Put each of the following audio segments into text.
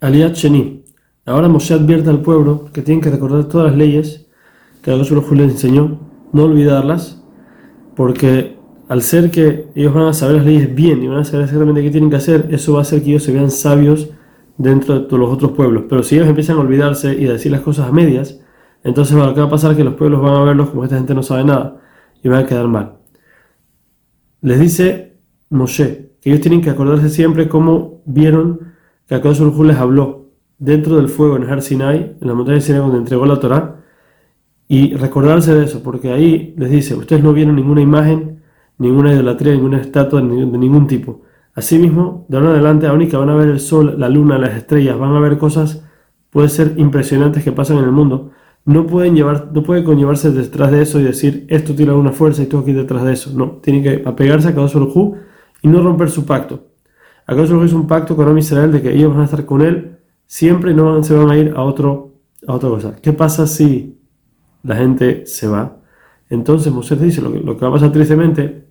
Aliat Sheni. Ahora Moshe advierte al pueblo que tienen que recordar todas las leyes que Dios les enseñó, no olvidarlas, porque al ser que ellos van a saber las leyes bien y van a saber exactamente qué tienen que hacer, eso va a hacer que ellos se vean sabios dentro de los otros pueblos. Pero si ellos empiezan a olvidarse y a decir las cosas a medias, entonces lo que va a pasar es que los pueblos van a verlos como esta gente no sabe nada y van a quedar mal. Les dice Moshe que ellos tienen que acordarse siempre cómo vieron que Akadosh les habló dentro del fuego en Har Sinai, en la montaña de Sinai donde entregó la Torah, y recordarse de eso, porque ahí les dice, ustedes no vieron ninguna imagen, ninguna idolatría, ninguna estatua de ningún tipo. Asimismo, de ahora en adelante, aún que van a ver el sol, la luna, las estrellas, van a ver cosas, puede ser impresionantes que pasan en el mundo, no pueden llevar, no puede conllevarse detrás de eso y decir esto tiene alguna fuerza y esto aquí detrás de eso. No, tienen que apegarse a Kadosh y no romper su pacto. Akadosh es un pacto con Israel de que ellos van a estar con él siempre y no se van a ir a, otro, a otra cosa. ¿Qué pasa si la gente se va? Entonces Moisés dice, lo que, lo que va a pasar tristemente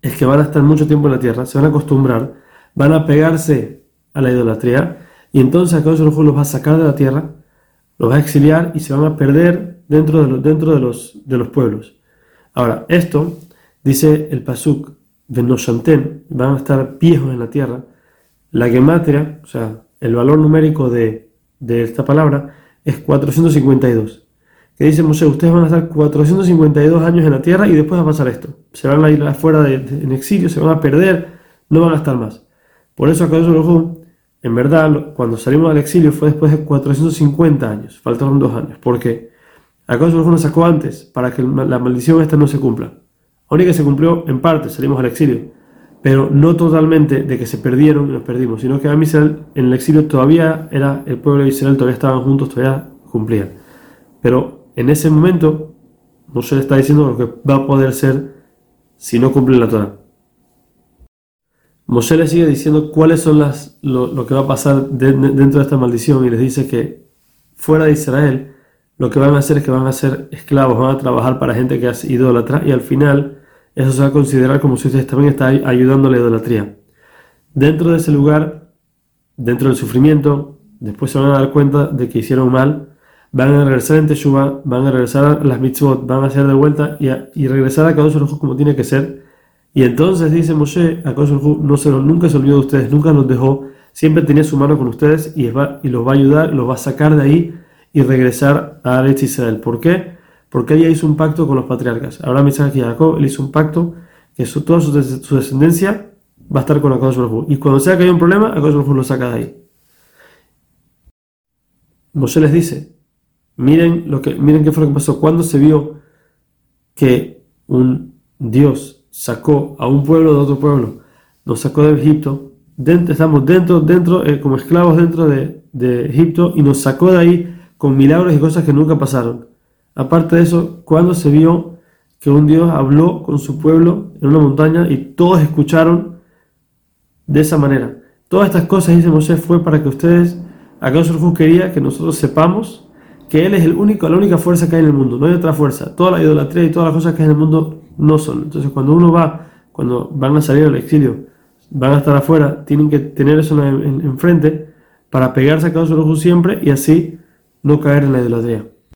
es que van a estar mucho tiempo en la tierra, se van a acostumbrar, van a pegarse a la idolatría y entonces Akadosh los va a sacar de la tierra, los va a exiliar y se van a perder dentro de los, dentro de los, de los pueblos. Ahora, esto dice el Pasuk de van a estar viejos en la tierra. La gematria, o sea, el valor numérico de, esta palabra es 452. Que dice Moshe, ustedes van a estar 452 años en la tierra y después va a pasar esto. Se van a ir afuera de, en exilio, se van a perder, no van a estar más. Por eso acá en verdad, cuando salimos del exilio fue después de 450 años, faltaron dos años. ¿Por qué? Acá nos sacó antes para que la maldición esta no se cumpla. Ahora que se cumplió en parte, salimos al exilio, pero no totalmente de que se perdieron y nos perdimos, sino que a Israel en el exilio todavía era el pueblo de Israel, todavía estaban juntos, todavía cumplían. Pero en ese momento, Moshe está diciendo lo que va a poder ser si no cumplen la Torah. Moshe le sigue diciendo cuáles son las, lo, que va a pasar dentro de esta maldición y les dice que fuera de Israel lo que van a hacer es que van a ser esclavos, van a trabajar para gente que hace idólatra y al final eso se va a considerar como si ustedes también están ayudando a la idolatría. Dentro de ese lugar, dentro del sufrimiento, después se van a dar cuenta de que hicieron mal, van a regresar en Teshuvah, van a regresar a las mitzvot, van a hacer de vuelta y, regresar a Kadosh Hu como tiene que ser. Y entonces dice Moshe, a Kadosh no se nunca se olvidó de ustedes, nunca los dejó, siempre tenía su mano con ustedes y, va, y los va a ayudar, los va a sacar de ahí y regresar a Aretz Israel. ¿Por qué? Porque ella hizo un pacto con los patriarcas. Abraham, Isaac y Jacob, él hizo un pacto que toda su, descendencia va a estar con Akadosh Baruj Y cuando sea que hay un problema, Akadosh Baruj lo saca de ahí. Moshe les dice, miren, lo que, miren qué fue lo que pasó. Cuando se vio que un Dios sacó a un pueblo de otro pueblo, nos sacó de Egipto, estamos dentro, dentro, eh, como esclavos dentro de, de Egipto, y nos sacó de ahí con milagros y cosas que nunca pasaron. Aparte de eso, cuando se vio que un Dios habló con su pueblo en una montaña y todos escucharon de esa manera. Todas estas cosas, dice Moshe, fue para que ustedes, acaso Jesús quería que nosotros sepamos que Él es el único, la única fuerza que hay en el mundo, no hay otra fuerza. Toda la idolatría y todas las cosas que hay en el mundo no son. Entonces, cuando uno va, cuando van a salir al exilio, van a estar afuera, tienen que tener eso enfrente para pegarse a Jesús siempre y así no caer en la idolatría.